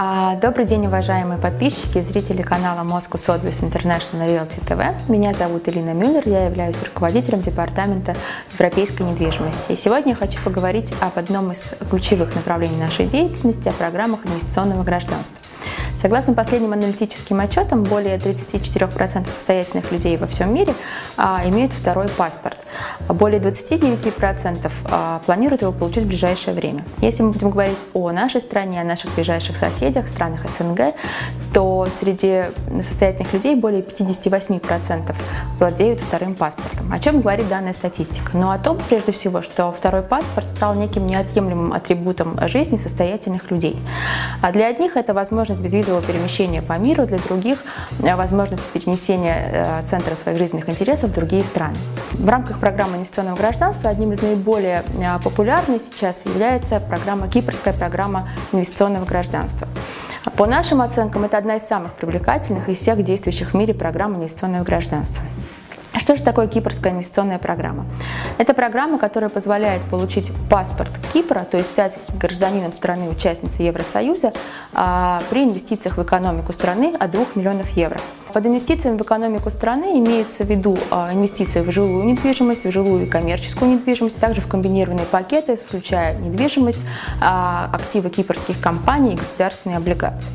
А, добрый день, уважаемые подписчики и зрители канала Moscow Sotheby's International Realty TV. Меня зовут Элина Мюллер, я являюсь руководителем департамента европейской недвижимости. И сегодня я хочу поговорить об одном из ключевых направлений нашей деятельности, о программах инвестиционного гражданства. Согласно последним аналитическим отчетам, более 34% состоятельных людей во всем мире а, имеют второй паспорт. Более 29% а, планируют его получить в ближайшее время. Если мы будем говорить о нашей стране, о наших ближайших соседях, странах СНГ, то среди состоятельных людей более 58% владеют вторым паспортом. О чем говорит данная статистика? Ну, о том, прежде всего, что второй паспорт стал неким неотъемлемым атрибутом жизни состоятельных людей. А для одних это возможность безвизового перемещения по миру, для других – возможность перенесения э, центра своих жизненных интересов в другие страны. В рамках программы инвестиционного гражданства одним из наиболее э, популярных сейчас является программа, кипрская программа инвестиционного гражданства. По нашим оценкам, это одна из самых привлекательных из всех действующих в мире программ инвестиционного гражданства. Что же такое кипрская инвестиционная программа? Это программа, которая позволяет получить паспорт Кипра, то есть стать гражданином страны-участницы Евросоюза а, при инвестициях в экономику страны от 2 миллионов евро. Под инвестициями в экономику страны имеется в виду а, инвестиции в жилую недвижимость, в жилую и коммерческую недвижимость, также в комбинированные пакеты, включая недвижимость, а, активы кипрских компаний и государственные облигации.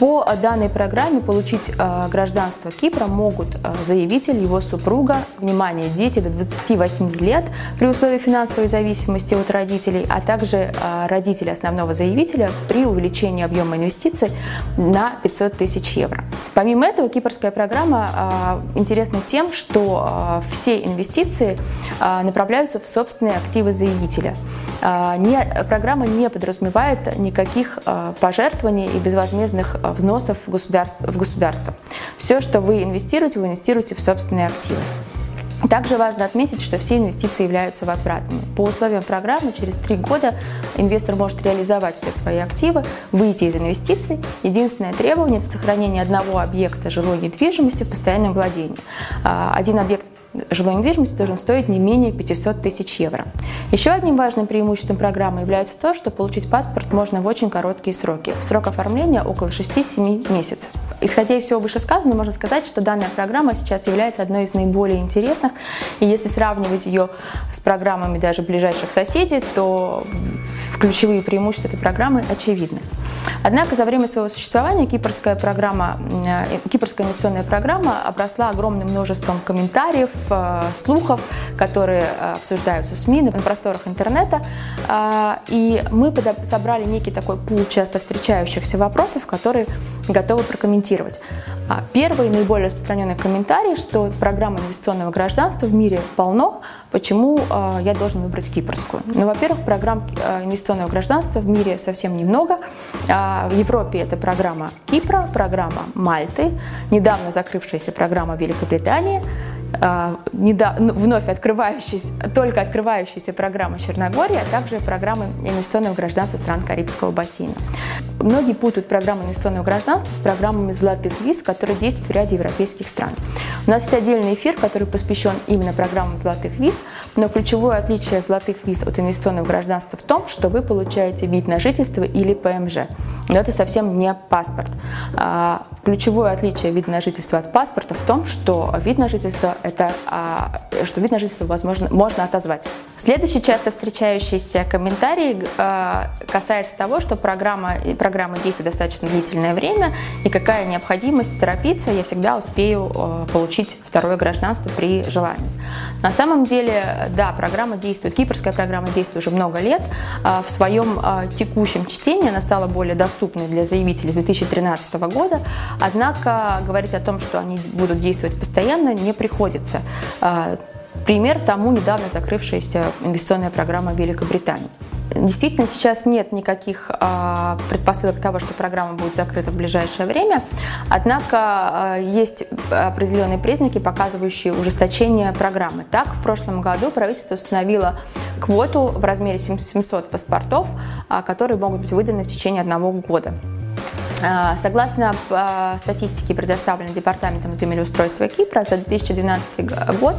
По данной программе получить гражданство Кипра могут заявитель, его супруга, внимание, дети до 28 лет при условии финансовой зависимости от родителей, а также родители основного заявителя при увеличении объема инвестиций на 500 тысяч евро. Помимо этого, кипрская программа интересна тем, что все инвестиции направляются в собственные активы заявителя. Не, программа не подразумевает никаких пожертвований и безвозмездных взносов в государство. В государство. Все, что вы инвестируете, вы инвестируете в собственные активы. Также важно отметить, что все инвестиции являются возвратными. По условиям программы через три года инвестор может реализовать все свои активы, выйти из инвестиций. Единственное требование – это сохранение одного объекта жилой недвижимости в постоянном владении. А, один объект жилой недвижимости должен стоить не менее 500 тысяч евро. Еще одним важным преимуществом программы является то, что получить паспорт можно в очень короткие сроки. Срок оформления около 6-7 месяцев. Исходя из всего вышесказанного, можно сказать, что данная программа сейчас является одной из наиболее интересных. И если сравнивать ее с программами даже ближайших соседей, то ключевые преимущества этой программы очевидны. Однако за время своего существования кипрская, программа, э, кипрская инвестиционная программа обросла огромным множеством комментариев, э, слухов, которые э, обсуждаются в СМИ, на просторах интернета. И мы собрали некий такой пул часто встречающихся вопросов, которые готовы прокомментировать. А первый наиболее распространенный комментарий, что программа инвестиционного гражданства в мире полно, почему э, я должен выбрать кипрскую? Ну, во-первых, программ э, инвестиционного гражданства в мире совсем немного. Э, в Европе это программа Кипра, программа Мальты, недавно закрывшаяся программа Великобритании – а, вновь открывающаяся, только открывающаяся программа Черногории, а также программы инвестиционного гражданства стран Карибского бассейна. Многие путают программу инвестиционного гражданства с программами золотых виз, которые действуют в ряде европейских стран. У нас есть отдельный эфир, который посвящен именно программам золотых виз, но ключевое отличие золотых виз от инвестиционного гражданства в том, что вы получаете вид на жительство или ПМЖ. Но это совсем не паспорт. А, ключевое отличие вида на жительство от паспорта в том, что вид на жительство это а, что вид на жительство возможно можно отозвать. Следующий часто встречающийся комментарий а, касается того, что программа программа действует достаточно длительное время и какая необходимость торопиться, я всегда успею получить второе гражданство при желании. На самом деле, да, программа действует, кипрская программа действует уже много лет. В своем текущем чтении она стала более доступной для заявителей с 2013 года, однако говорить о том, что они будут действовать постоянно, не приходится. А, пример тому недавно закрывшаяся инвестиционная программа Великобритании. Действительно, сейчас нет никаких э, предпосылок того, что программа будет закрыта в ближайшее время. Однако э, есть определенные признаки, показывающие ужесточение программы. Так, в прошлом году правительство установило квоту в размере 700 паспортов, э, которые могут быть выданы в течение одного года. А, согласно а, статистике, предоставленной Департаментом землеустройства Кипра, за 2012 год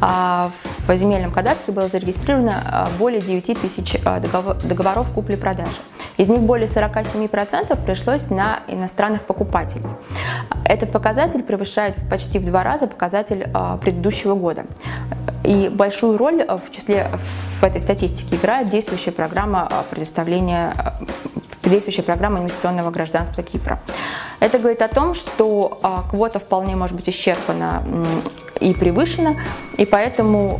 а, в земельном кадастре было зарегистрировано более 9 тысяч договоров купли-продажи. Из них более 47% пришлось на иностранных покупателей. Этот показатель превышает почти в два раза показатель предыдущего года. И большую роль в числе в этой статистике играет действующая программа предоставления действующая программа инвестиционного гражданства Кипра. Это говорит о том, что квота вполне может быть исчерпана и превышена, и поэтому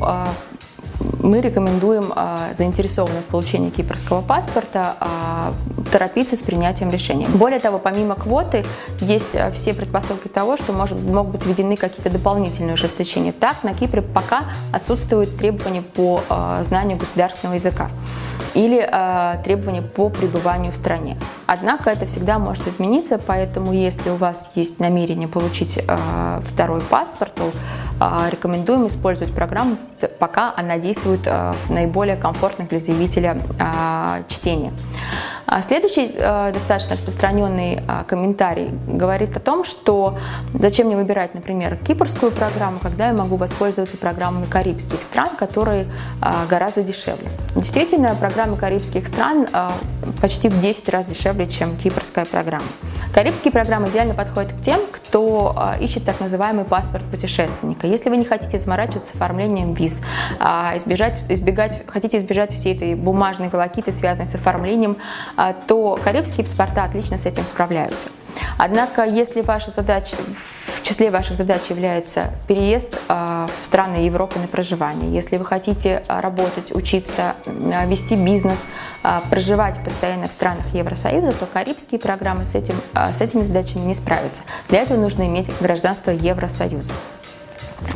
мы рекомендуем а, заинтересованным в получении кипрского паспорта а, торопиться с принятием решения. Более того, помимо квоты, есть а, все предпосылки того, что может, могут быть введены какие-то дополнительные ужесточения. Так, на Кипре пока отсутствуют требования по знанию государственного языка или э, требования по пребыванию в стране. Однако это всегда может измениться, поэтому если у вас есть намерение получить э, второй паспорт, то э, рекомендуем использовать программу, пока она действует э, в наиболее комфортных для заявителя э, чтении. А следующий э, достаточно распространенный э, комментарий говорит о том, что зачем мне выбирать, например, кипрскую программу, когда я могу воспользоваться программами карибских стран, которые э, гораздо дешевле. Действительно, программы карибских стран почти в 10 раз дешевле, чем кипрская программа. Карибские программы идеально подходят к тем, кто ищет так называемый паспорт путешественника. Если вы не хотите заморачиваться с оформлением виз, избежать, избегать, хотите избежать всей этой бумажной волокиты, связанной с оформлением а, то карибские паспорта отлично с этим справляются. Однако, если ваша задача, в числе ваших задач является переезд а, в страны Европы на проживание, если вы хотите а, работать, учиться, вести бизнес, проживать постоянно в странах Евросоюза, то карибские программы с, этим, с этими задачами не справятся. Для этого нужно иметь гражданство Евросоюза.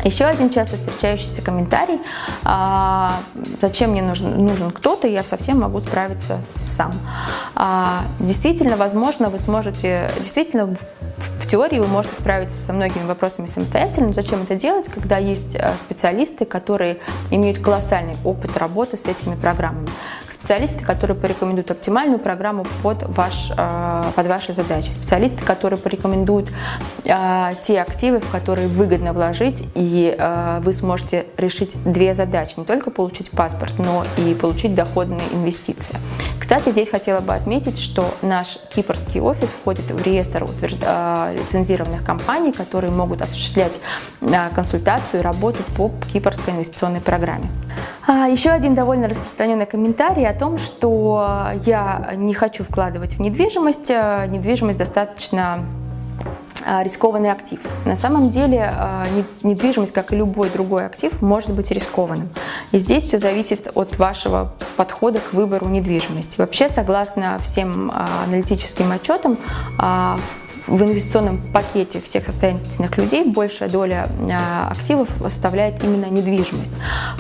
Еще один часто встречающийся комментарий, а, зачем мне нужен, нужен кто-то, я совсем могу справиться сам. А, действительно, возможно, вы сможете, действительно, в теории вы можете справиться со многими вопросами самостоятельно. Зачем это делать, когда есть э, специалисты, которые имеют колоссальный опыт работы с этими программами? специалисты, которые порекомендуют оптимальную программу под, ваш, э, под ваши задачи, специалисты, которые порекомендуют э, те активы, в которые выгодно вложить, и вы сможете решить две задачи, не только получить паспорт, но и получить доходные инвестиции. Кстати, здесь хотела бы отметить, что наш кипрский офис входит в реестр лицензированных компаний, которые могут осуществлять консультацию и работу по кипрской инвестиционной программе. А, еще один довольно распространенный комментарий о том, что я не хочу вкладывать в недвижимость. Э, недвижимость достаточно рискованный актив. На самом деле э, недвижимость, как и любой другой актив, может быть рискованным. И здесь все зависит от вашего подхода к выбору недвижимости. Вообще, согласно всем аналитическим отчетам, инвестиционном пакете всех состоятельных людей большая доля а, активов составляет именно недвижимость.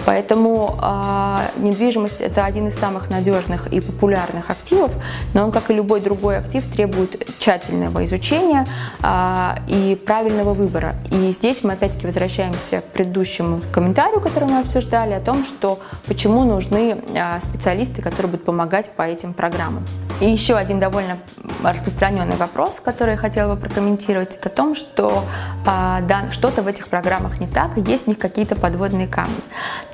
Поэтому а, недвижимость это один из самых надежных и популярных активов, но он, как и любой другой актив, требует тщательного изучения а, и правильного выбора. И здесь мы опять-таки возвращаемся к предыдущему комментарию, который мы обсуждали, о том, что почему нужны специалисты, которые будут помогать по этим программам. И еще один довольно распространенный вопрос, который я хотела бы прокомментировать, это о том, что а, да, что-то в этих программах не так, и есть в них какие-то подводные камни.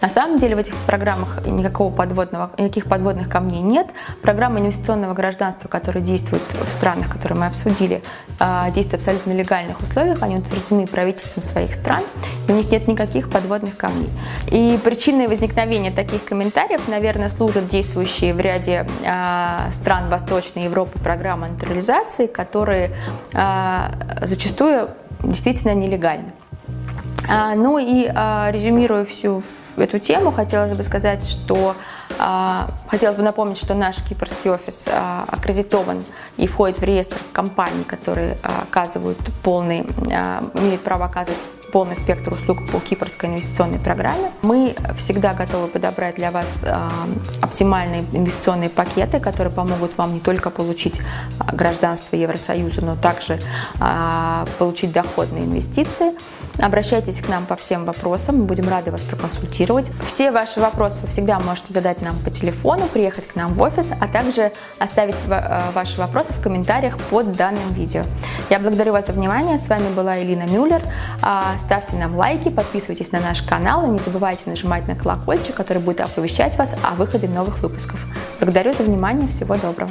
На самом деле в этих программах никакого подводного, никаких подводных камней нет. Программа инвестиционного гражданства, которая действует в странах, которые мы обсудили, а, действует в абсолютно легальных условиях, они утверждены правительством своих стран, и у них нет никаких подводных камней. И причиной возникновения таких комментариев, наверное, служат действующие в ряде а, стран Восточной Европы программы натурализации, которые а, зачастую действительно нелегальны. А, ну и а, резюмируя всю эту тему, хотелось бы сказать, что хотелось бы напомнить, что наш кипрский офис аккредитован и входит в реестр компаний, которые оказывают полный, имеют право оказывать полный спектр услуг по кипрской инвестиционной программе. Мы всегда готовы подобрать для вас а, оптимальные инвестиционные пакеты, которые помогут вам не только получить а, гражданство Евросоюза, но также а, получить доходные инвестиции. Обращайтесь к нам по всем вопросам, мы будем рады вас проконсультировать. Все ваши вопросы вы всегда можете задать нам по телефону, приехать к нам в офис, а также оставить ваши вопросы в комментариях под данным видео. Я благодарю вас за внимание. С вами была Элина Мюллер. Ставьте нам лайки, подписывайтесь на наш канал и не забывайте нажимать на колокольчик, который будет оповещать вас о выходе новых выпусков. Благодарю за внимание, всего доброго.